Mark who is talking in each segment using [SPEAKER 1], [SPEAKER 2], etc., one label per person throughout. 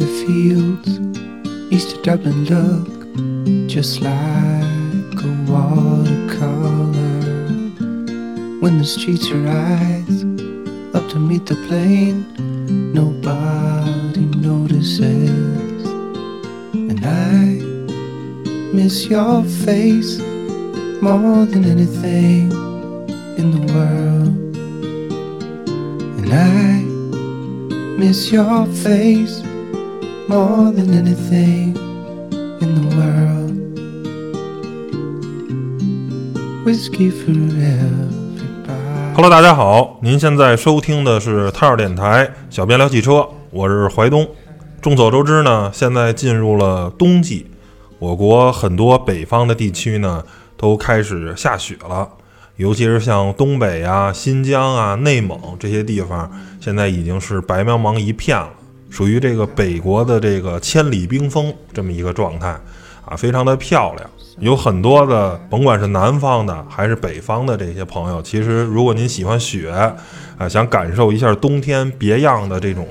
[SPEAKER 1] the fields east of Dublin look just like a watercolor. When the streets rise up to meet the plane, nobody notices. And I miss your face more than anything in the world. And I miss your face more than anything in the world. Whiskey forever.
[SPEAKER 2] Hello，大家好，您现在收听的是太二电台小编聊汽车，我是怀东。众所周知呢，现在进入了冬季，我国很多北方的地区呢都开始下雪了，尤其是像东北啊、新疆啊、内蒙这些地方，现在已经是白茫茫一片了，属于这个北国的这个千里冰封这么一个状态啊，非常的漂亮。有很多的，甭管是南方的还是北方的这些朋友，其实如果您喜欢雪，啊，想感受一下冬天别样的这种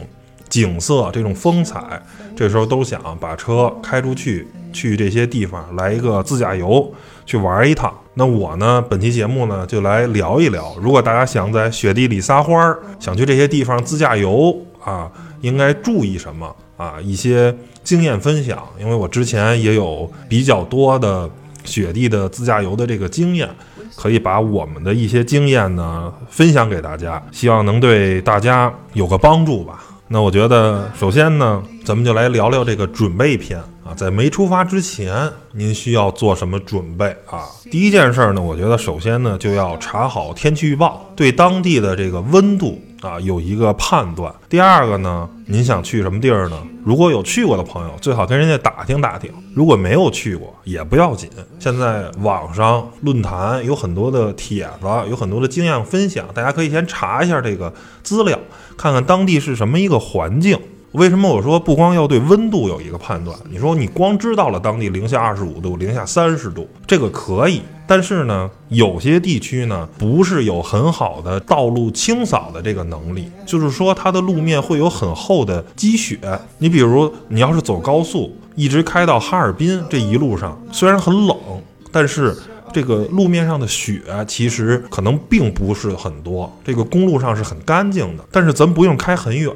[SPEAKER 2] 景色、这种风采，这时候都想把车开出去，去这些地方来一个自驾游，去玩一趟。那我呢，本期节目呢，就来聊一聊，如果大家想在雪地里撒欢儿，想去这些地方自驾游啊，应该注意什么啊？一些经验分享，因为我之前也有比较多的。雪地的自驾游的这个经验，可以把我们的一些经验呢分享给大家，希望能对大家有个帮助吧。那我觉得，首先呢，咱们就来聊聊这个准备篇啊，在没出发之前，您需要做什么准备啊？第一件事儿呢，我觉得首先呢，就要查好天气预报，对当地的这个温度。啊，有一个判断。第二个呢，您想去什么地儿呢？如果有去过的朋友，最好跟人家打听打听；如果没有去过，也不要紧。现在网上论坛有很多的帖子，有很多的经验分享，大家可以先查一下这个资料，看看当地是什么一个环境。为什么我说不光要对温度有一个判断？你说你光知道了当地零下二十五度、零下三十度，这个可以。但是呢，有些地区呢，不是有很好的道路清扫的这个能力，就是说它的路面会有很厚的积雪。你比如你要是走高速，一直开到哈尔滨这一路上，虽然很冷，但是这个路面上的雪其实可能并不是很多，这个公路上是很干净的。但是咱不用开很远。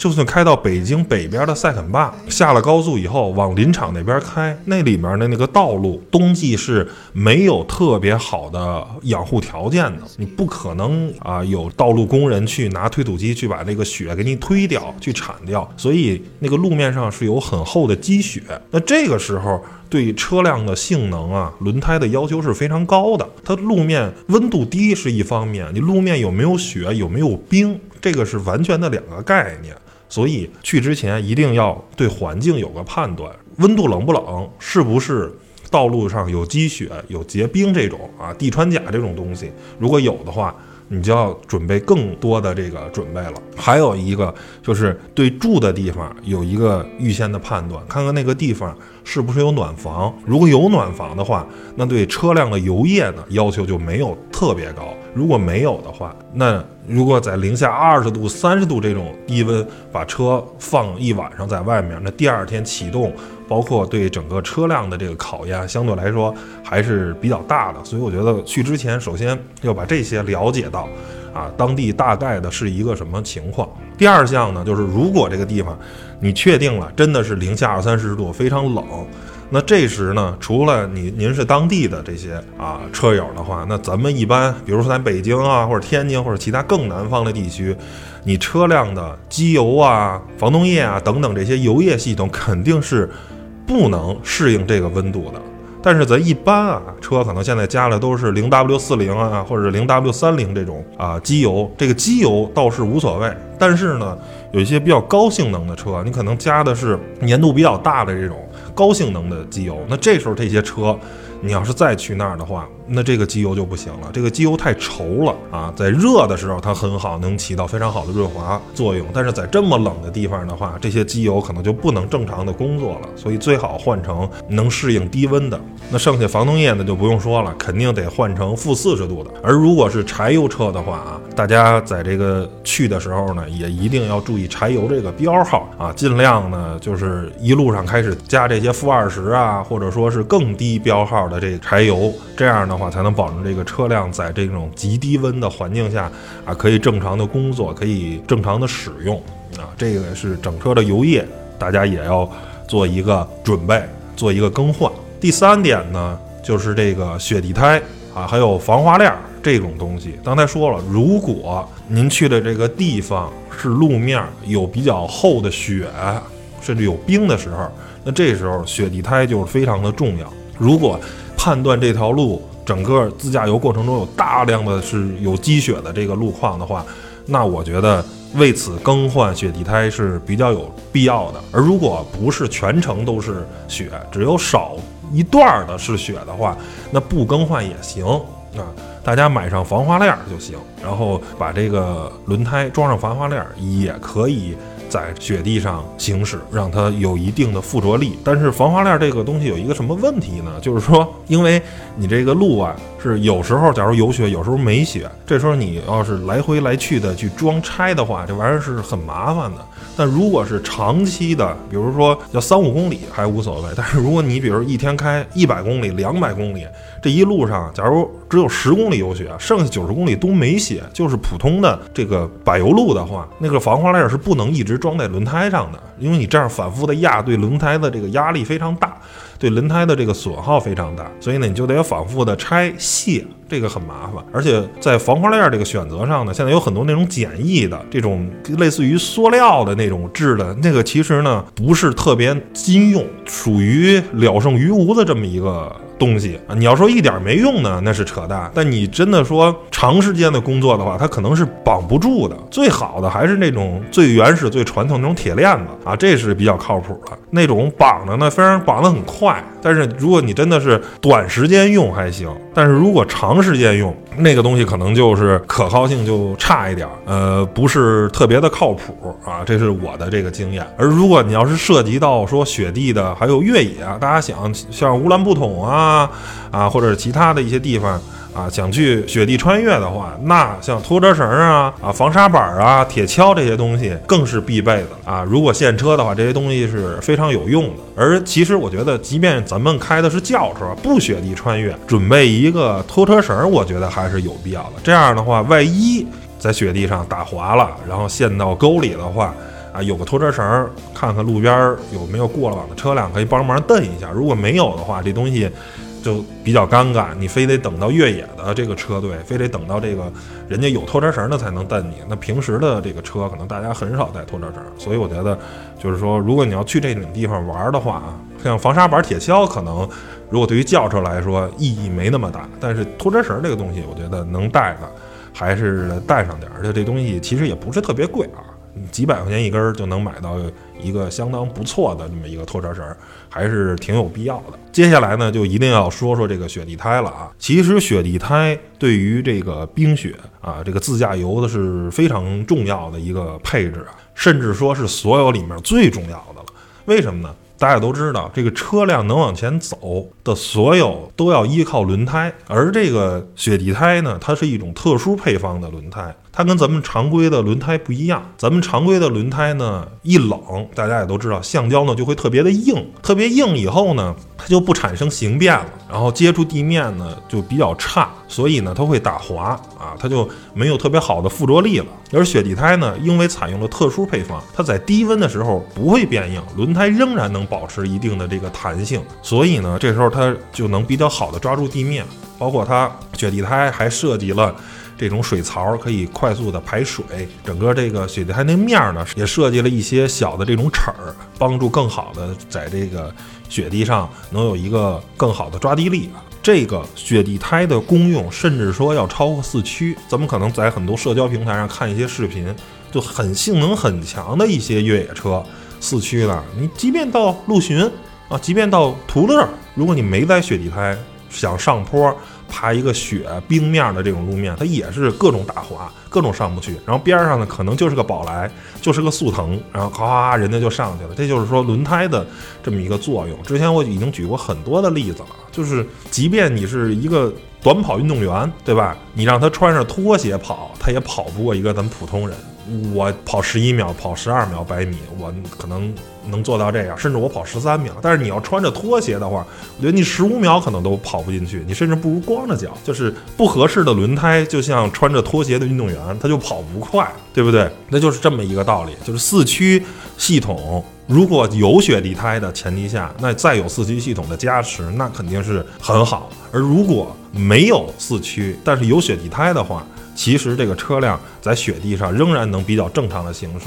[SPEAKER 2] 就算开到北京北边的塞肯坝，下了高速以后往林场那边开，那里面的那个道路冬季是没有特别好的养护条件的，你不可能啊有道路工人去拿推土机去把那个雪给你推掉、去铲掉，所以那个路面上是有很厚的积雪。那这个时候对车辆的性能啊、轮胎的要求是非常高的。它路面温度低是一方面，你路面有没有雪、有没有冰，这个是完全的两个概念。所以去之前一定要对环境有个判断，温度冷不冷，是不是道路上有积雪、有结冰这种啊，地穿甲这种东西，如果有的话，你就要准备更多的这个准备了。还有一个就是对住的地方有一个预先的判断，看看那个地方是不是有暖房，如果有暖房的话，那对车辆的油液呢要求就没有特别高。如果没有的话，那如果在零下二十度、三十度这种低温把车放一晚上在外面，那第二天启动，包括对整个车辆的这个考验，相对来说还是比较大的。所以我觉得去之前，首先要把这些了解到，啊，当地大概的是一个什么情况。第二项呢，就是如果这个地方你确定了真的是零下二三十度，非常冷。那这时呢，除了你您是当地的这些啊车友的话，那咱们一般，比如说在北京啊，或者天津或者其他更南方的地区，你车辆的机油啊、防冻液啊等等这些油液系统肯定是不能适应这个温度的。但是咱一般啊，车可能现在加的都是零 W 四零啊，或者零 W 三零这种啊机油，这个机油倒是无所谓。但是呢，有一些比较高性能的车，你可能加的是粘度比较大的这种。高性能的机油，那这时候这些车你要是再去那儿的话，那这个机油就不行了，这个机油太稠了啊，在热的时候它很好，能起到非常好的润滑作用，但是在这么冷的地方的话，这些机油可能就不能正常的工作了，所以最好换成能适应低温的。那剩下防冻液呢就不用说了，肯定得换成负四十度的。而如果是柴油车的话啊，大家在这个去的时候呢，也一定要注意柴油这个标号啊，尽量呢就是一路上开始加这些负二十啊，或者说是更低标号的这柴油，这样的话才能保证这个车辆在这种极低温的环境下啊，可以正常的工作，可以正常的使用啊。这个是整车的油液，大家也要做一个准备，做一个更换。第三点呢，就是这个雪地胎啊，还有防滑链这种东西。刚才说了，如果您去的这个地方是路面有比较厚的雪，甚至有冰的时候，那这时候雪地胎就是非常的重要。如果判断这条路整个自驾游过程中有大量的是有积雪的这个路况的话，那我觉得为此更换雪地胎是比较有必要的。而如果不是全程都是雪，只有少一段儿的是雪的话，那不更换也行啊。大家买上防滑链儿就行，然后把这个轮胎装上防滑链儿，也可以在雪地上行驶，让它有一定的附着力。但是防滑链儿这个东西有一个什么问题呢？就是说，因为你这个路啊是有时候假如有雪，有时候没雪，这时候你要是来回来去的去装拆的话，这玩意儿是很麻烦的。但如果是长期的，比如说要三五公里还无所谓，但是如果你比如一天开一百公里、两百公里，这一路上假如只有十公里有雪，剩下九十公里都没雪，就是普通的这个柏油路的话，那个防滑链是不能一直装在轮胎上的，因为你这样反复的压，对轮胎的这个压力非常大，对轮胎的这个损耗非常大，所以呢，你就得反复的拆卸，这个很麻烦。而且在防滑链这个选择上呢，现在有很多那种简易的这种类似于塑料的那种制的，那个其实呢不是特别经用，属于了胜于无的这么一个。东西啊，你要说一点没用呢，那是扯淡。但你真的说长时间的工作的话，它可能是绑不住的。最好的还是那种最原始、最传统那种铁链子啊，这是比较靠谱的。那种绑着呢，虽然绑得很快，但是如果你真的是短时间用还行，但是如果长时间用，那个东西可能就是可靠性就差一点儿，呃，不是特别的靠谱啊。这是我的这个经验。而如果你要是涉及到说雪地的，还有越野啊，大家想像乌兰布统啊。啊，或者其他的一些地方啊，想去雪地穿越的话，那像拖车绳啊、啊防沙板啊、铁锹这些东西更是必备的啊。如果现车的话，这些东西是非常有用的。而其实我觉得，即便咱们开的是轿车，不雪地穿越，准备一个拖车绳，我觉得还是有必要的。这样的话，万一在雪地上打滑了，然后陷到沟里的话，啊，有个拖车绳，看看路边有没有过往的车辆，可以帮忙蹬一下。如果没有的话，这东西。就比较尴尬，你非得等到越野的这个车队，非得等到这个人家有拖车绳的才能蹬你。那平时的这个车，可能大家很少带拖车绳，所以我觉得，就是说，如果你要去这种地方玩的话啊，像防沙板、铁锹，可能如果对于轿车来说意义没那么大，但是拖车绳这个东西，我觉得能带的还是带上点，而且这东西其实也不是特别贵啊。几百块钱一根儿就能买到一个相当不错的这么一个拖车绳，还是挺有必要的。接下来呢，就一定要说说这个雪地胎了啊。其实雪地胎对于这个冰雪啊，这个自驾游的是非常重要的一个配置啊，甚至说是所有里面最重要的了。为什么呢？大家都知道，这个车辆能往前走的所有都要依靠轮胎，而这个雪地胎呢，它是一种特殊配方的轮胎。它跟咱们常规的轮胎不一样，咱们常规的轮胎呢，一冷，大家也都知道，橡胶呢就会特别的硬，特别硬以后呢，它就不产生形变了，然后接触地面呢就比较差，所以呢它会打滑啊，它就没有特别好的附着力了。而雪地胎呢，因为采用了特殊配方，它在低温的时候不会变硬，轮胎仍然能保持一定的这个弹性，所以呢这时候它就能比较好的抓住地面，包括它雪地胎还涉及了。这种水槽可以快速的排水，整个这个雪地胎那面儿呢，也设计了一些小的这种齿儿，帮助更好的在这个雪地上能有一个更好的抓地力。这个雪地胎的功用，甚至说要超过四驱。怎么可能在很多社交平台上看一些视频，就很性能很强的一些越野车，四驱的，你即便到陆巡啊，即便到途乐，如果你没带雪地胎。想上坡爬一个雪冰面的这种路面，它也是各种打滑，各种上不去。然后边上呢，可能就是个宝来，就是个速腾，然后咔，人家就上去了。这就是说轮胎的这么一个作用。之前我已经举过很多的例子了，就是即便你是一个短跑运动员，对吧？你让他穿上拖鞋跑，他也跑不过一个咱们普通人。我跑十一秒，跑十二秒百米，我可能能做到这样，甚至我跑十三秒。但是你要穿着拖鞋的话，我觉得你十五秒可能都跑不进去，你甚至不如光着脚。就是不合适的轮胎，就像穿着拖鞋的运动员，他就跑不快，对不对？那就是这么一个道理。就是四驱系统如果有雪地胎的前提下，那再有四驱系统的加持，那肯定是很好。而如果没有四驱，但是有雪地胎的话，其实这个车辆在雪地上仍然能比较正常的行驶，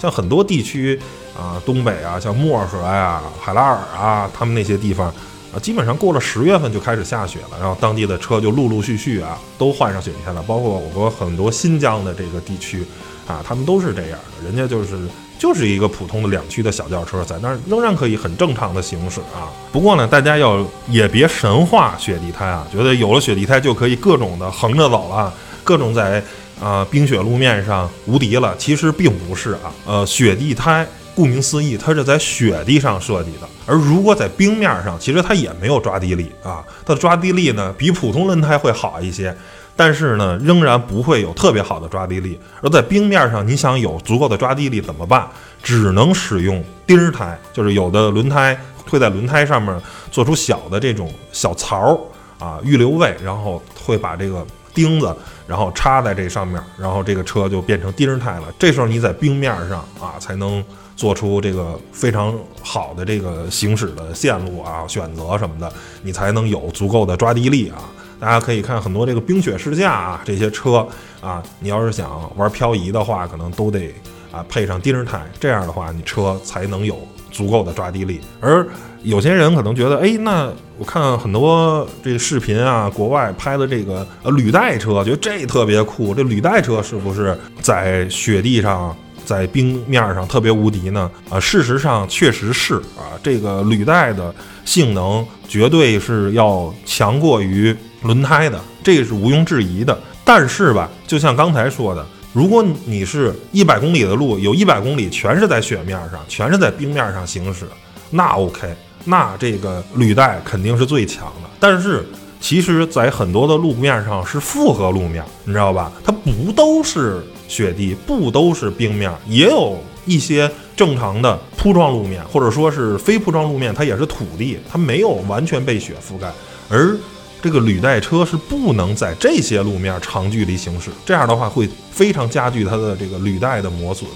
[SPEAKER 2] 像很多地区啊，东北啊，像漠河呀、海拉尔啊，他们那些地方啊，基本上过了十月份就开始下雪了，然后当地的车就陆陆续续啊都换上雪地胎了，包括我国很多新疆的这个地区啊，他们都是这样的，人家就是就是一个普通的两驱的小轿车，在那儿仍然可以很正常的行驶啊。不过呢，大家要也别神话雪地胎啊，觉得有了雪地胎就可以各种的横着走了。各种在啊冰雪路面上无敌了，其实并不是啊。呃，雪地胎顾名思义，它是在雪地上设计的。而如果在冰面上，其实它也没有抓地力啊。它的抓地力呢，比普通轮胎会好一些，但是呢，仍然不会有特别好的抓地力。而在冰面上，你想有足够的抓地力怎么办？只能使用钉胎，就是有的轮胎会在轮胎上面做出小的这种小槽啊，预留位，然后会把这个。钉子，然后插在这上面，然后这个车就变成钉胎了。这时候你在冰面上啊，才能做出这个非常好的这个行驶的线路啊，选择什么的，你才能有足够的抓地力啊。大家可以看很多这个冰雪试驾啊，这些车啊，你要是想玩漂移的话，可能都得啊配上钉胎，这样的话你车才能有足够的抓地力，而。有些人可能觉得，哎，那我看很多这个视频啊，国外拍的这个呃履带车，觉得这特别酷。这履带车是不是在雪地上、在冰面上特别无敌呢？啊，事实上确实是啊，这个履带的性能绝对是要强过于轮胎的，这是毋庸置疑的。但是吧，就像刚才说的，如果你是一百公里的路，有一百公里全是在雪面上，全是在冰面上行驶，那 OK。那这个履带肯定是最强的，但是其实，在很多的路面上是复合路面，你知道吧？它不都是雪地，不都是冰面，也有一些正常的铺装路面，或者说是非铺装路面，它也是土地，它没有完全被雪覆盖。而这个履带车是不能在这些路面长距离行驶，这样的话会非常加剧它的这个履带的磨损。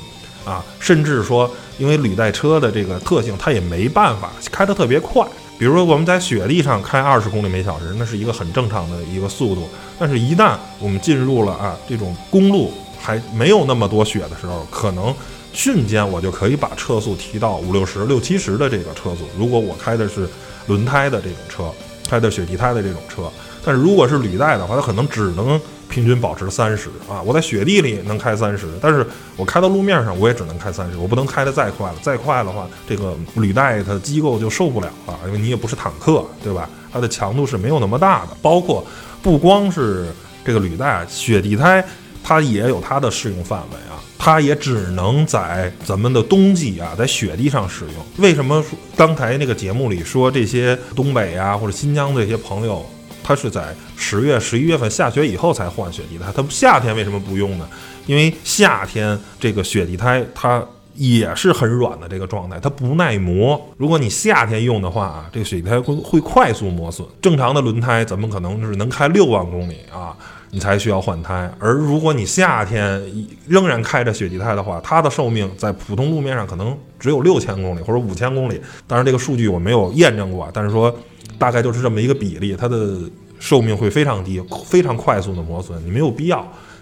[SPEAKER 2] 啊，甚至说，因为履带车的这个特性，它也没办法开得特别快。比如说，我们在雪地上开二十公里每小时，那是一个很正常的一个速度。但是，一旦我们进入了啊这种公路还没有那么多雪的时候，可能瞬间我就可以把车速提到五六十、六七十的这个车速。如果我开的是轮胎的这种车，开的雪地胎的这种车，但是如果是履带的话，它可能只能。平均保持三十啊，我在雪地里能开三十，但是我开到路面上我也只能开三十，我不能开得再快了，再快的话，这个履带它机构就受不了了，因为你也不是坦克，对吧？它的强度是没有那么大的。包括不光是这个履带，雪地胎它也有它的适用范围啊，它也只能在咱们的冬季啊，在雪地上使用。为什么说刚才那个节目里说这些东北啊或者新疆的一些朋友？它是在十月、十一月份下雪以后才换雪地胎，它夏天为什么不用呢？因为夏天这个雪地胎它也是很软的这个状态，它不耐磨。如果你夏天用的话啊，这个雪地胎会会快速磨损。正常的轮胎怎么可能是能开六万公里啊？你才需要换胎。而如果你夏天仍然开着雪地胎的话，它的寿命在普通路面上可能只有六千公里或者五千公里。当然这个数据我没有验证过，但是说。大概就是这么一个比例，它的寿命会非常低，非常快速的磨损，你没有必要，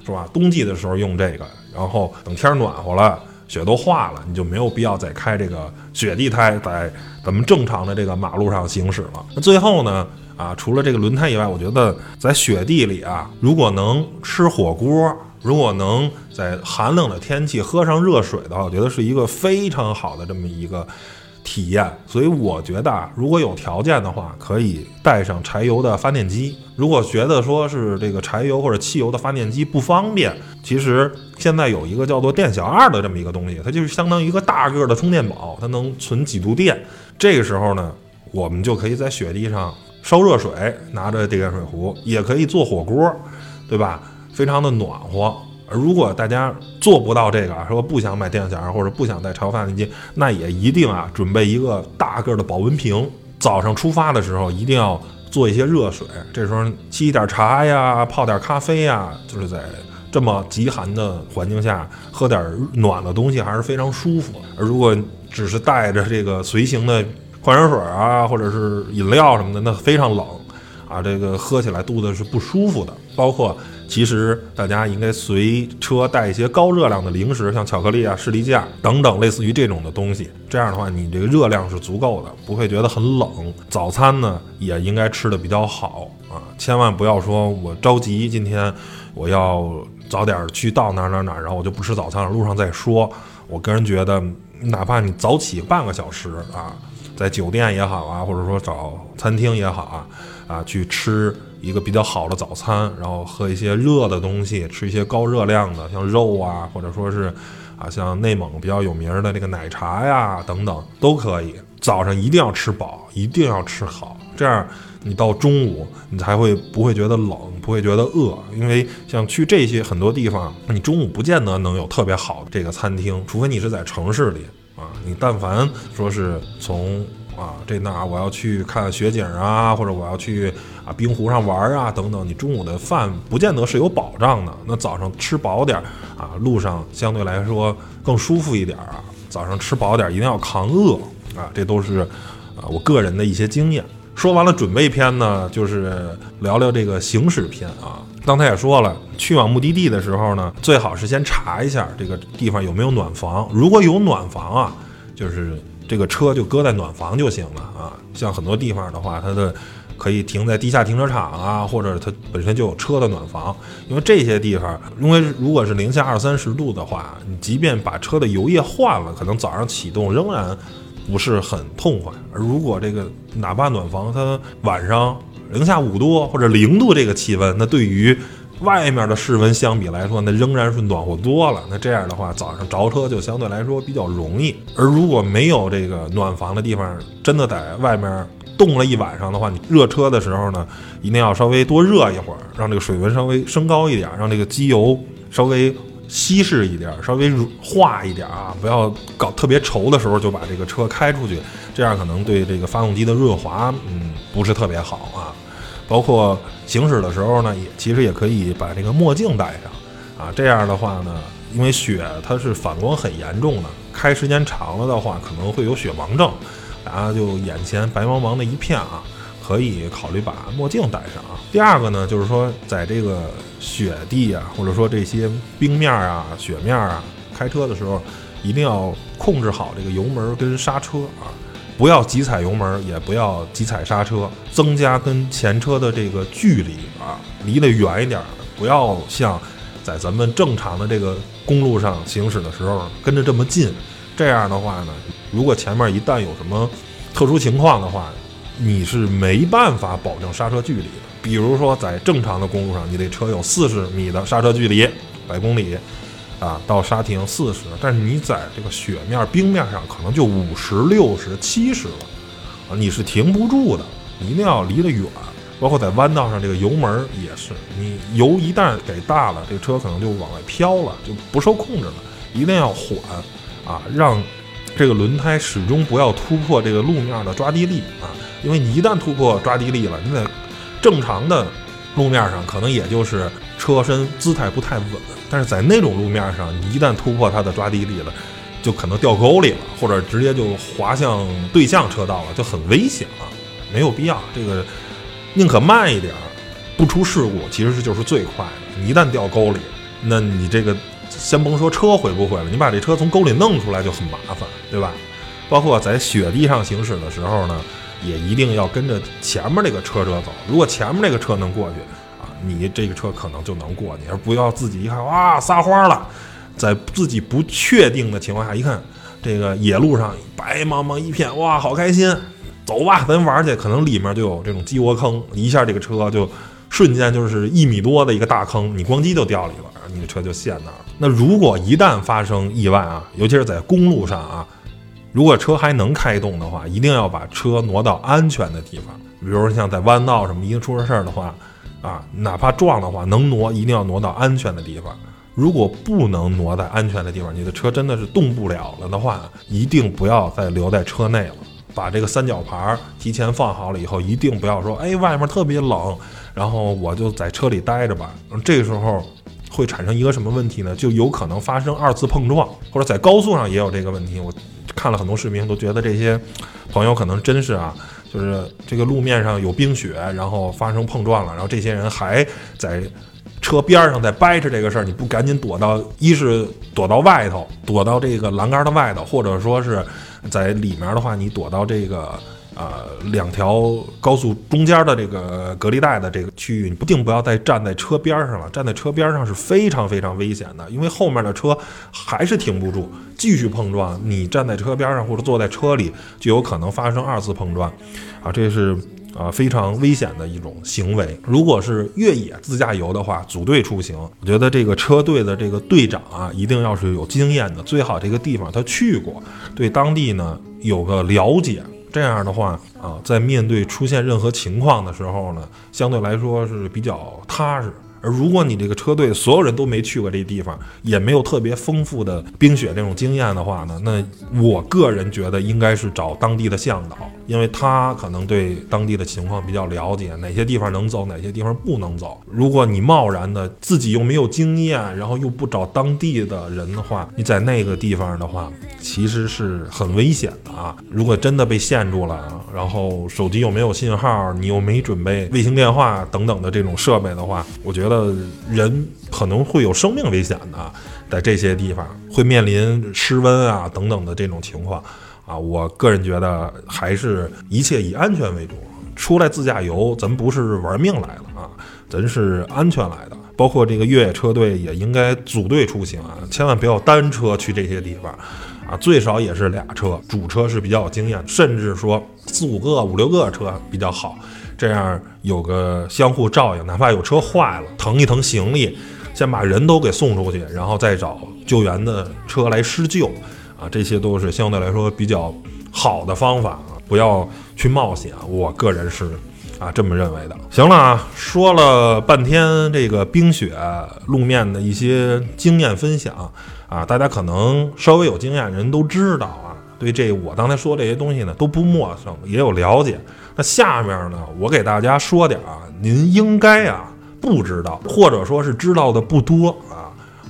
[SPEAKER 2] 是吧？冬季的时候用这个，然后等天暖和了，雪都化了，你就没有必要再开这个雪地胎在咱们正常的这个马路上行驶了。那最后呢，啊，除了这个轮胎以外，我觉得在雪地里啊，如果能吃火锅，如果能在寒冷的天气喝上热水的话，我觉得是一个非常好的这么一个。体验。所以我觉得啊，如果有条件的话，可以带上柴油的发电机。如果觉得说是这个柴油或者汽油的发电机不方便，其实现在有一个叫做电小二的这么一个东西，它就是相当于一个大个的充电宝，它能存几度电。这个时候呢，我们就可以在雪地上烧热水，拿着电热水壶，也可以做火锅，对吧？非常的暖和。而如果大家做不到这个，说不想买电小二或者不想带潮发电机，那也一定啊准备一个大个的保温瓶。早上出发的时候一定要做一些热水，这时候沏一点茶呀，泡点咖啡呀，就是在这么极寒的环境下喝点暖的东西还是非常舒服。而如果只是带着这个随行的矿泉水啊，或者是饮料什么的，那非常冷啊，这个喝起来肚子是不舒服的。包括其实大家应该随车带一些高热量的零食，像巧克力啊、士力架等等，类似于这种的东西。这样的话，你这个热量是足够的，不会觉得很冷。早餐呢，也应该吃的比较好啊，千万不要说我着急，今天我要早点去到哪哪哪，然后我就不吃早餐了，路上再说。我个人觉得，哪怕你早起半个小时啊，在酒店也好啊，或者说找餐厅也好啊，啊，去吃一个比较好的早餐，然后喝一些热的东西，吃一些高热量的，像肉啊，或者说是啊，像内蒙比较有名的这个奶茶呀等等都可以。早上一定要吃饱，一定要吃好，这样你到中午你才会不会觉得冷，不会觉得饿。因为像去这些很多地方，你中午不见得能有特别好的这个餐厅，除非你是在城市里啊。你但凡说是从啊这那我要去看雪景啊，或者我要去啊冰湖上玩啊等等，你中午的饭不见得是有保障的。那早上吃饱点啊，路上相对来说更舒服一点儿啊。早上吃饱点，一定要扛饿。啊，这都是啊我个人的一些经验。说完了准备篇呢，就是聊聊这个行驶篇啊。刚才也说了，去往目的地的时候呢，最好是先查一下这个地方有没有暖房。如果有暖房啊，就是这个车就搁在暖房就行了啊。像很多地方的话，它的可以停在地下停车场啊，或者它本身就有车的暖房。因为这些地方，因为如果是零下二三十度的话，你即便把车的油液换了，可能早上启动仍然。不是很痛快，而如果这个哪怕暖房，它晚上零下五度或者零度这个气温，那对于外面的室温相比来说，那仍然是暖和多了。那这样的话，早上着车就相对来说比较容易。而如果没有这个暖房的地方，真的在外面冻了一晚上的话，你热车的时候呢，一定要稍微多热一会儿，让这个水温稍微升高一点，让这个机油稍微。稀释一点，稍微化一点啊，不要搞特别稠的时候就把这个车开出去，这样可能对这个发动机的润滑，嗯，不是特别好啊。包括行驶的时候呢，也其实也可以把这个墨镜戴上啊。这样的话呢，因为雪它是反光很严重的，开时间长了的话可能会有雪盲症，大家就眼前白茫茫的一片啊。可以考虑把墨镜戴上啊。第二个呢，就是说在这个雪地啊，或者说这些冰面啊、雪面啊，开车的时候一定要控制好这个油门跟刹车啊，不要急踩油门，也不要急踩刹车，增加跟前车的这个距离啊，离得远一点，不要像在咱们正常的这个公路上行驶的时候跟着这么近。这样的话呢，如果前面一旦有什么特殊情况的话，你是没办法保证刹车距离的。比如说，在正常的公路上，你这车有四十米的刹车距离，百公里啊到刹停四十，但是你在这个雪面、冰面上可能就五十六十、七十了啊，你是停不住的。一定要离得远，包括在弯道上，这个油门也是，你油一旦给大了，这个车可能就往外飘了，就不受控制了。一定要缓啊，让这个轮胎始终不要突破这个路面的抓地力啊。因为你一旦突破抓地力了，你在正常的路面上可能也就是车身姿态不太稳，但是在那种路面上，你一旦突破它的抓地力了，就可能掉沟里了，或者直接就滑向对向车道了，就很危险啊！没有必要，这个宁可慢一点，不出事故其实就是最快的。你一旦掉沟里，那你这个先甭说车毁不毁了，你把这车从沟里弄出来就很麻烦，对吧？包括在雪地上行驶的时候呢。也一定要跟着前面那个车车走，如果前面那个车能过去啊，你这个车可能就能过去，而不要自己一看哇撒欢了，在自己不确定的情况下一看这个野路上白茫茫一片，哇，好开心，走吧，咱玩去。可能里面就有这种鸡窝坑，一下这个车就瞬间就是一米多的一个大坑，你咣叽就掉里了，你的车就陷那儿了。那如果一旦发生意外啊，尤其是在公路上啊，如果车还能开动的话，一定要把车挪到安全的地方，比如说像在弯道什么，一出了事儿的话，啊，哪怕撞的话，能挪一定要挪到安全的地方。如果不能挪在安全的地方，你的车真的是动不了了的话，一定不要再留在车内了。把这个三角牌提前放好了以后，一定不要说，哎，外面特别冷，然后我就在车里待着吧。这个时候会产生一个什么问题呢？就有可能发生二次碰撞，或者在高速上也有这个问题。我看了很多视频，都觉得这些朋友可能真是啊，就是这个路面上有冰雪，然后发生碰撞了，然后这些人还在。车边上在掰扯这个事儿，你不赶紧躲到，一是躲到外头，躲到这个栏杆的外头，或者说是在里面的话，你躲到这个呃两条高速中间的这个隔离带的这个区域，你不定不要再站在车边上了。站在车边上是非常非常危险的，因为后面的车还是停不住，继续碰撞。你站在车边上或者坐在车里，就有可能发生二次碰撞，啊，这是。啊，非常危险的一种行为。如果是越野自驾游的话，组队出行，我觉得这个车队的这个队长啊，一定要是有经验的，最好这个地方他去过，对当地呢有个了解。这样的话啊，在面对出现任何情况的时候呢，相对来说是比较踏实。而如果你这个车队所有人都没去过这地方，也没有特别丰富的冰雪这种经验的话呢，那我个人觉得应该是找当地的向导，因为他可能对当地的情况比较了解，哪些地方能走，哪些地方不能走。如果你贸然的自己又没有经验，然后又不找当地的人的话，你在那个地方的话，其实是很危险的啊！如果真的被陷住了，然后手机又没有信号，你又没准备卫星电话等等的这种设备的话，我觉得。人可能会有生命危险的，在这些地方会面临失温啊等等的这种情况啊。我个人觉得还是一切以安全为主。出来自驾游，咱不是玩命来的啊，咱是安全来的。包括这个越野车队也应该组队出行啊，千万不要单车去这些地方啊，最少也是俩车，主车是比较有经验，甚至说四五个、五六个车比较好。这样有个相互照应，哪怕有车坏了，腾一腾行李，先把人都给送出去，然后再找救援的车来施救，这些都是相对来说比较好的方法啊，不要去冒险。我个人是啊这么认为的。行了啊，说了半天这个冰雪路面的一些经验分享啊，大家可能稍微有经验人都知道啊，对这我刚才说这些东西呢都不陌生，也有了解。那下面呢，我给大家说点啊，您应该啊不知道，或者说是知道的不多。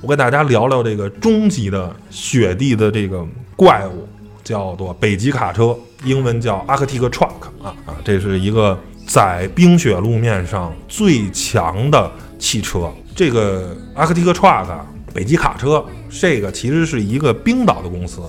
[SPEAKER 2] 我给大家聊聊这个终极的雪地的这个怪物，叫做北极卡车，英文叫 Arctic Truck 啊啊，这是一个在冰雪路面上最强的汽车。这个 Arctic Truck 北极卡车，这个其实是一个冰岛的公司，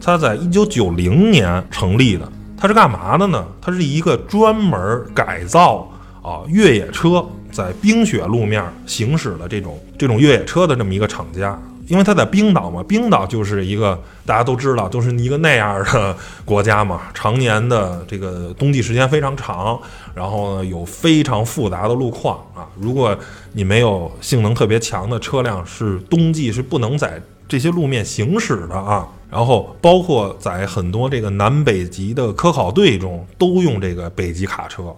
[SPEAKER 2] 它在一九九零年成立的。它是干嘛的呢？它是一个专门改造啊越野车在冰雪路面行驶的这种这种越野车的这么一个厂家。因为它在冰岛嘛，冰岛就是一个大家都知道，都是一个那样的国家嘛，常年的这个冬季时间非常长，然后呢有非常复杂的路况啊。如果你没有性能特别强的车辆，是冬季是不能在这些路面行驶的啊。然后，包括在很多这个南北极的科考队中，都用这个北极卡车，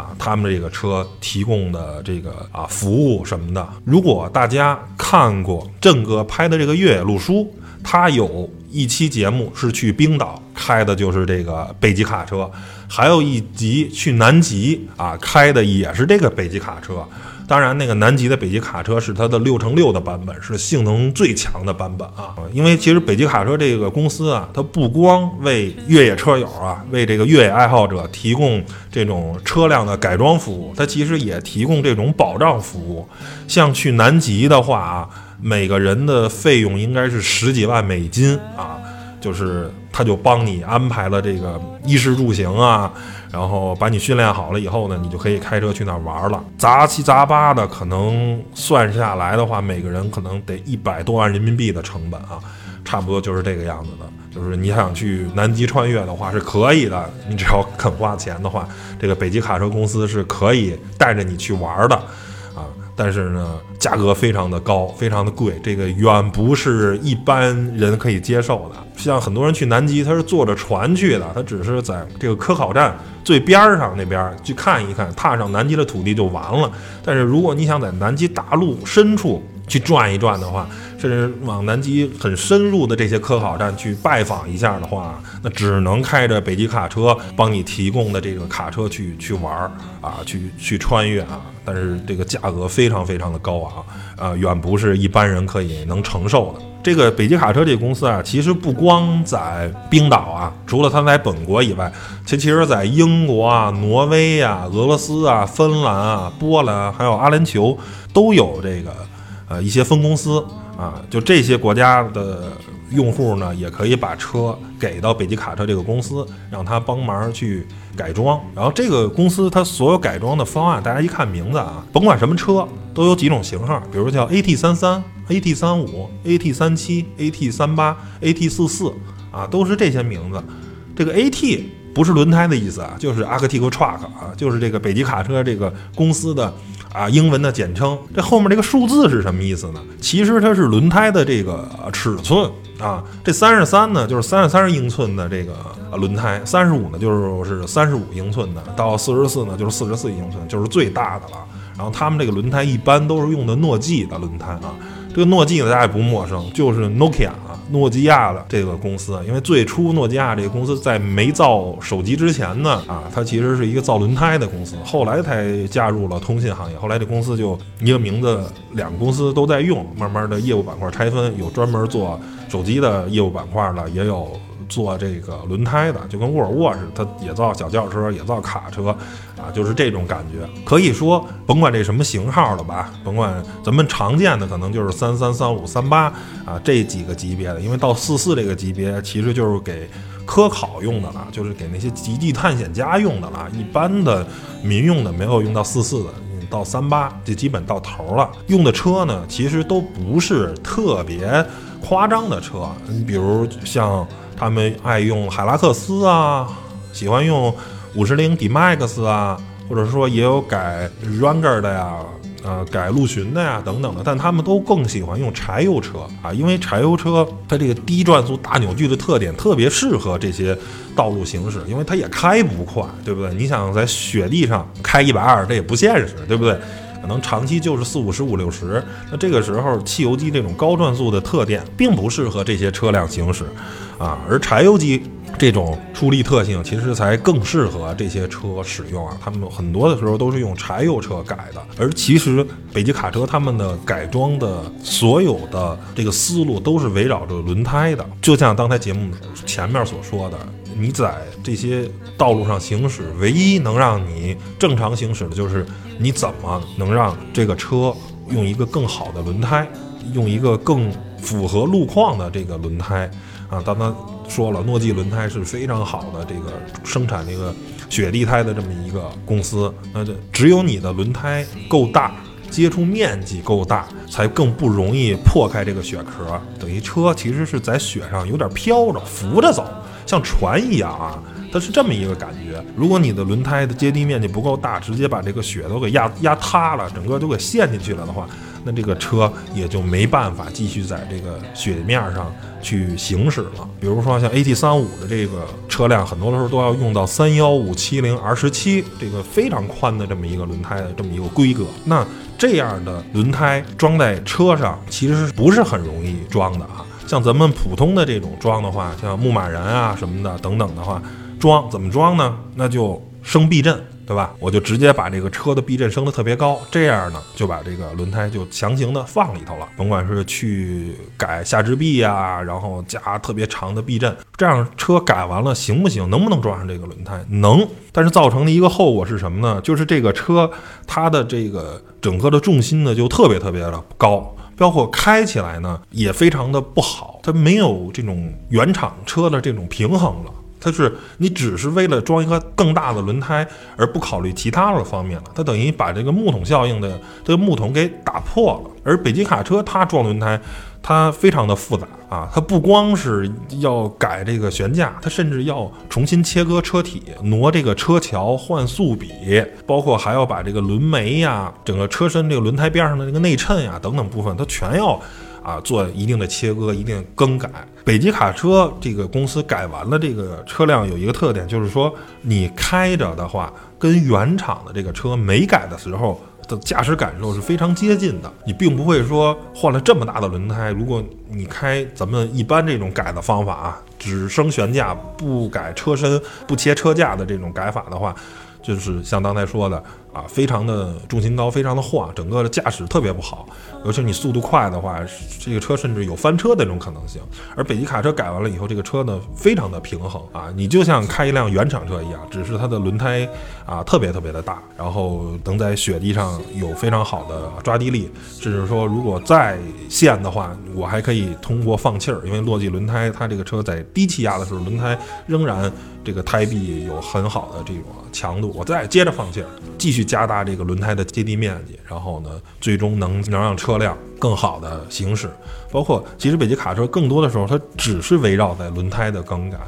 [SPEAKER 2] 啊，他们这个车提供的这个啊服务什么的。如果大家看过郑哥拍的这个越野路书，他有一期节目是去冰岛开的，就是这个北极卡车，还有一集去南极啊开的也是这个北极卡车。当然，那个南极的北极卡车是它的六乘六的版本，是性能最强的版本啊。因为其实北极卡车这个公司啊，它不光为越野车友啊，为这个越野爱好者提供这种车辆的改装服务，它其实也提供这种保障服务。像去南极的话啊，每个人的费用应该是十几万美金啊，就是他就帮你安排了这个衣食住行啊。然后把你训练好了以后呢，你就可以开车去那玩了。杂七杂八的，可能算下来的话，每个人可能得一百多万人民币的成本啊，差不多就是这个样子的。就是你想去南极穿越的话是可以的，你只要肯花钱的话，这个北极卡车公司是可以带着你去玩的，但是呢，价格非常的高，非常的贵，这个远不是一般人可以接受的。像很多人去南极，他是坐着船去的，他只是在这个科考站最边儿上那边去看一看，踏上南极的土地就完了。但是如果你想在南极大陆深处去转一转的话，甚至往南极很深入的这些科考站去拜访一下的话，那只能开着北极卡车帮你提供的这个卡车去去玩儿啊，去去穿越啊。但是这个价格非常非常的高昂，呃，远不是一般人可以能承受的。这个北极卡车这个公司啊，其实不光在冰岛啊，除了它在本国以外，其其实在英国啊、挪威啊、俄罗斯啊、芬兰啊、波兰还有阿联酋都有这个呃一些分公司啊，就这些国家的用户呢，也可以把车给到北极卡车这个公司，让他帮忙去改装。然后这个公司它所有改装的方案，大家一看名字啊，甭管什么车，都有几种型号，比如叫 AT 三三。AT 三五、AT 三七、AT 三八、AT 四四啊，都是这些名字。这个 AT 不是轮胎的意思啊，就是 Arctic Truck 啊，就是这个北极卡车这个公司的啊英文的简称。这后面这个数字是什么意思呢？其实它是轮胎的这个尺寸啊。这三十三呢，就是三十三英寸的这个轮胎；三十五呢，就是三十五英寸的；到四十四呢，就是四十四英寸，就是最大的了。然后他们这个轮胎一般都是用的诺基的轮胎啊。这个诺基呢，大家也不陌生，就是 Nokia 啊，诺基亚的这个公司。因为最初诺基亚这个公司在没造手机之前呢，啊，它其实是一个造轮胎的公司，后来才加入了通信行业。后来这公司就一个名字，两个公司都在用，慢慢的业务板块拆分，有专门做手机的业务板块的，也有。做这个轮胎的，就跟沃尔沃似的，它也造小轿车，也造卡车，啊，就是这种感觉。可以说，甭管这什么型号的吧，甭管咱们常见的，可能就是三三、三五、三八啊这几个级别的，因为到四四这个级别，其实就是给科考用的了，就是给那些极地探险家用的了。一般的民用的没有用到四四的，到三八就基本到头了。用的车呢，其实都不是特别夸张的车，你比如像。他们爱用海拉克斯啊，喜欢用五十铃 D Max 啊，或者说也有改 Ranger 的呀，呃，改陆巡的呀，等等的。但他们都更喜欢用柴油车啊，因为柴油车它这个低转速、大扭矩的特点特别适合这些道路行驶，因为它也开不快，对不对？你想在雪地上开一百二，这也不现实，对不对？能长期就是四五十、五六十。那这个时候，汽油机这种高转速的特点并不适合这些车辆行驶。啊，而柴油机这种出力特性，其实才更适合这些车使用啊。他们很多的时候都是用柴油车改的，而其实北极卡车他们的改装的所有的这个思路都是围绕着轮胎的。就像刚才节目前面所说的，你在这些道路上行驶，唯一能让你正常行驶的就是你怎么能让这个车用一个更好的轮胎，用一个更符合路况的这个轮胎。啊，刚刚说了，诺基轮胎是非常好的这个生产这个雪地胎的这么一个公司。那这只有你的轮胎够大，接触面积够大，才更不容易破开这个雪壳。等于车其实是在雪上有点飘着，浮着走，像船一样啊。它是这么一个感觉。如果你的轮胎的接地面积不够大，直接把这个雪都给压压塌了，整个都给陷进去了的话。那这个车也就没办法继续在这个雪面上去行驶了。比如说像 AT 三五的这个车辆，很多的时候都要用到三幺五七零 R 十七这个非常宽的这么一个轮胎的这么一个规格。那这样的轮胎装在车上，其实不是很容易装的啊。像咱们普通的这种装的话，像牧马人啊什么的等等的话，装怎么装呢？那就升避震。对吧？我就直接把这个车的避震升得特别高，这样呢就把这个轮胎就强行的放里头了。甭管是去改下支臂呀，然后加特别长的避震，这样车改完了行不行？能不能装上这个轮胎？能。但是造成的一个后果是什么呢？就是这个车它的这个整个的重心呢就特别特别的高，包括开起来呢也非常的不好，它没有这种原厂车的这种平衡了。它是你只是为了装一个更大的轮胎，而不考虑其他的方面了。它等于把这个木桶效应的这个木桶给打破了。而北极卡车它装轮胎，它非常的复杂啊，它不光是要改这个悬架，它甚至要重新切割车体，挪这个车桥，换速比，包括还要把这个轮眉呀、整个车身这个轮胎边上的这个内衬呀等等部分，它全要啊做一定的切割、一定更改。北极卡车这个公司改完了这个车辆，有一个特点就是说，你开着的话，跟原厂的这个车没改的时候。的驾驶感受是非常接近的，你并不会说换了这么大的轮胎，如果你开咱们一般这种改的方法啊，只升悬架不改车身、不切车架的这种改法的话，就是像刚才说的。啊，非常的重心高，非常的晃，整个的驾驶特别不好。尤其你速度快的话，这个车甚至有翻车的这种可能性。而北极卡车改完了以后，这个车呢非常的平衡啊，你就像开一辆原厂车一样，只是它的轮胎啊特别特别的大，然后能在雪地上有非常好的抓地力。甚至说，如果再陷的话，我还可以通过放气儿，因为落地轮胎它这个车在低气压的时候，轮胎仍然这个胎壁有很好的这种强度，我再接着放气儿，继续。去加大这个轮胎的接地面积，然后呢，最终能能让车辆更好的行驶。包括其实北极卡车更多的时候，它只是围绕在轮胎的更改，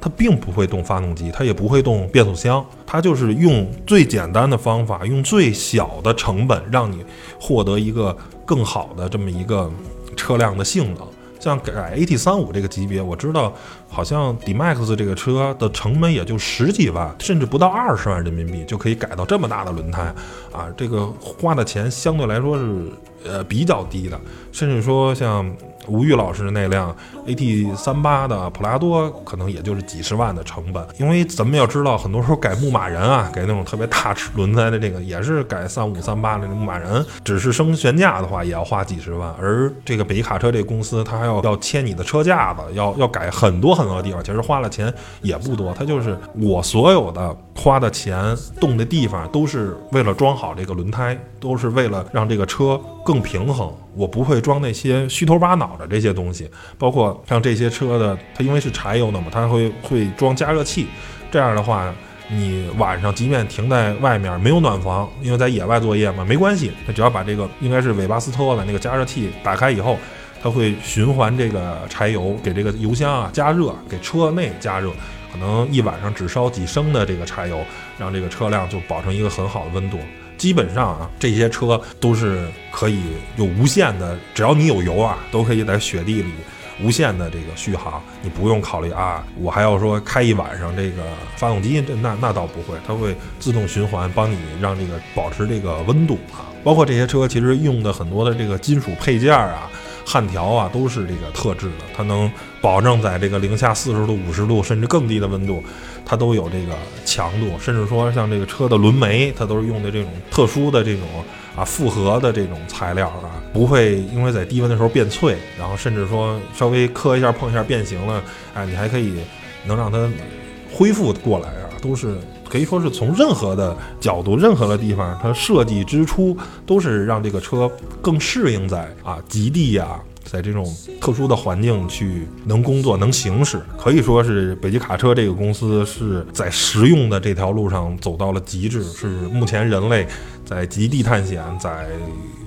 [SPEAKER 2] 它并不会动发动机，它也不会动变速箱，它就是用最简单的方法，用最小的成本，让你获得一个更好的这么一个车辆的性能。像改 AT 三五这个级别，我知道好像 D-Max 这个车的成本也就十几万，甚至不到二十万人民币就可以改到这么大的轮胎啊！这个花的钱相对来说是呃比较低的，甚至说像。吴玉老师那辆 AT 三八的普拉多，可能也就是几十万的成本。因为咱们要知道，很多时候改牧马人啊，改那种特别大轮胎的这个，也是改三五三八的牧马人，只是升悬架的话，也要花几十万。而这个北卡车这公司，它还要要切你的车架子，要要改很多很多的地方，其实花了钱也不多。它就是我所有的花的钱动的地方，都是为了装好这个轮胎，都是为了让这个车更平衡。我不会装那些虚头巴脑的这些东西，包括像这些车的，它因为是柴油的嘛，它会会装加热器。这样的话，你晚上即便停在外面没有暖房，因为在野外作业嘛，没关系，它只要把这个应该是韦巴斯特的那个加热器打开以后，它会循环这个柴油给这个油箱啊加热，给车内加热，可能一晚上只烧几升的这个柴油，让这个车辆就保证一个很好的温度。基本上啊，这些车都是可以有无限的，只要你有油啊，都可以在雪地里无限的这个续航。你不用考虑啊，我还要说开一晚上这个发动机，这那那倒不会，它会自动循环帮你让这个保持这个温度啊。包括这些车其实用的很多的这个金属配件啊。焊条啊，都是这个特制的，它能保证在这个零下四十度、五十度甚至更低的温度，它都有这个强度。甚至说像这个车的轮眉，它都是用的这种特殊的这种啊复合的这种材料啊，不会因为在低温的时候变脆，然后甚至说稍微磕一下碰一下变形了，哎，你还可以能让它恢复过来啊，都是。可以说是从任何的角度、任何的地方，它设计之初都是让这个车更适应在啊极地呀，在这种特殊的环境去能工作、能行驶。可以说是北极卡车这个公司是在实用的这条路上走到了极致，是目前人类在极地探险、在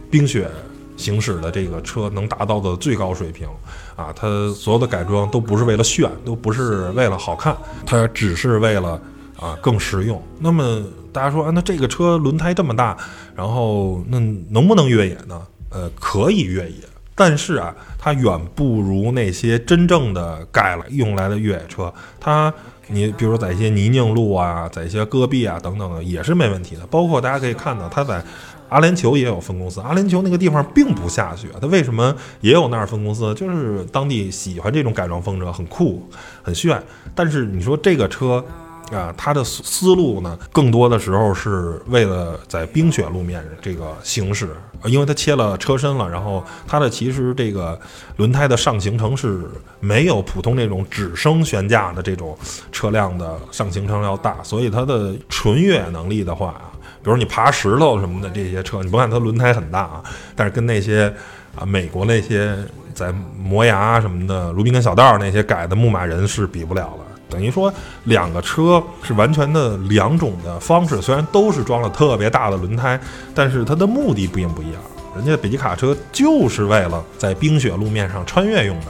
[SPEAKER 2] 冰雪行驶的这个车能达到的最高水平啊！它所有的改装都不是为了炫，都不是为了好看，它只是为了。啊，更实用。那么大家说啊，那这个车轮胎这么大，然后那能不能越野呢？呃，可以越野，但是啊，它远不如那些真正的改了用来的越野车。它，你比如说在一些泥泞路啊，在一些戈壁啊等等的，也是没问题的。包括大家可以看到，它在阿联酋也有分公司。阿联酋那个地方并不下雪，它为什么也有那儿分公司？就是当地喜欢这种改装风格，很酷，很炫。但是你说这个车。啊，他的思思路呢，更多的时候是为了在冰雪路面这个行驶，因为它切了车身了，然后它的其实这个轮胎的上行程是没有普通那种只升悬架的这种车辆的上行程要大，所以它的纯越野能力的话啊，比如你爬石头什么的这些车，你不看它轮胎很大啊，但是跟那些啊美国那些在磨牙什么的卢宾根小道那些改的牧马人是比不了了。等于说，两个车是完全的两种的方式，虽然都是装了特别大的轮胎，但是它的目的并不一样。
[SPEAKER 3] 人家北极卡车就是为了在冰雪路面上穿越用的，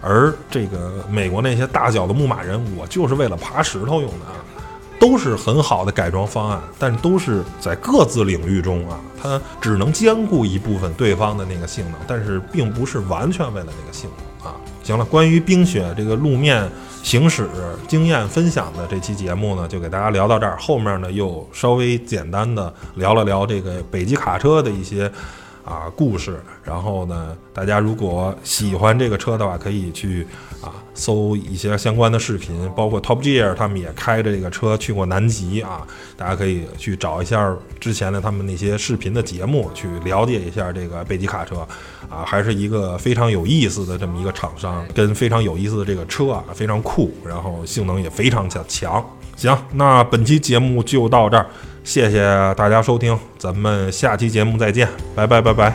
[SPEAKER 3] 而这个美国那些大脚的牧马人，我就是为了爬石头用的啊，都是很好的改装方案，但都是在各自领域中啊，它只能兼顾一部分对方的那个性能，但是并不是完全为了那个性能啊。行了，关于冰雪这个路面行驶经验分享的这期节目呢，就给大家聊到这儿。后面呢，又稍微简单的聊了聊这个北极卡车的一些啊故事。然后呢，大家如果喜欢这个车的话，可以去啊搜一些相关的视频，包括 Top Gear 他们也开着这个车去过南极啊，大家可以去找一下之前的他们那些视频的节目，去了解一下这个北极卡车啊，还是一个非常有意思的这么一个厂商，跟非常有意思的这个车啊，非常酷，然后性能也非常强强。行，那本期节目就到这儿，谢谢大家收听，咱们下期节目再见，拜拜拜拜。